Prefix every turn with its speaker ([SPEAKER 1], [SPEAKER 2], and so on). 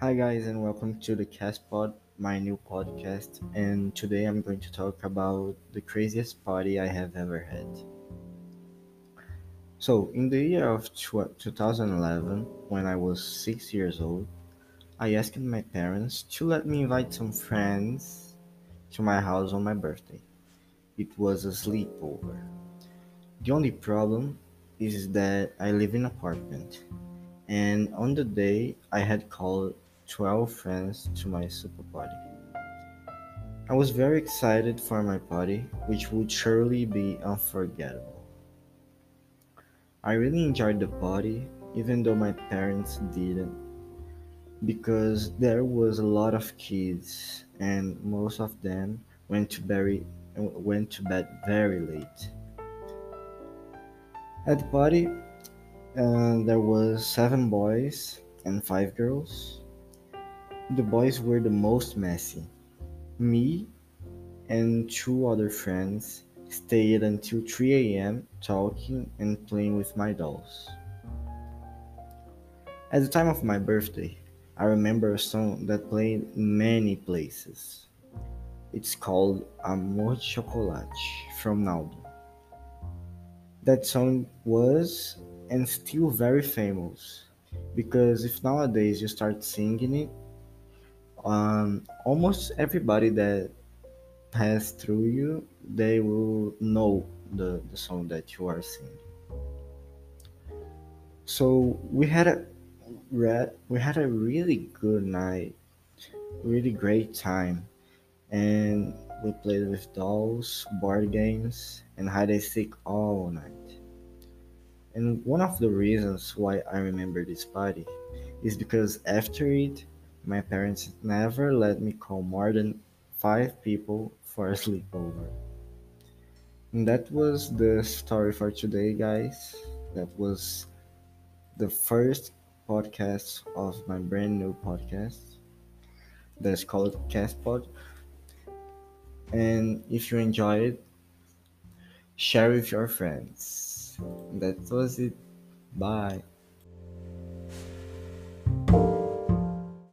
[SPEAKER 1] Hi, guys, and welcome to the Cast Pod, my new podcast. And today I'm going to talk about the craziest party I have ever had. So, in the year of tw- 2011, when I was six years old, I asked my parents to let me invite some friends to my house on my birthday. It was a sleepover. The only problem is that I live in an apartment, and on the day I had called 12 friends to my super party. I was very excited for my party, which would surely be unforgettable. I really enjoyed the party, even though my parents didn't, because there was a lot of kids, and most of them went to very went to bed very late. At the party, uh, there was seven boys and five girls. The boys were the most messy. Me and two other friends stayed until 3 a.m. talking and playing with my dolls. At the time of my birthday, I remember a song that played in many places. It's called Amor de Chocolate from Naldo. That song was and still very famous because if nowadays you start singing it, um, almost everybody that pass through you, they will know the, the song that you are singing. So we had a we had a really good night, really great time, and we played with dolls, board games, and hide and seek all night. And one of the reasons why I remember this party is because after it, my parents never let me call more than five people for a sleepover. And that was the story for today, guys. That was the first podcast of my brand new podcast that's called Castpod. And if you enjoy it, share with your friends. That was it. Bye.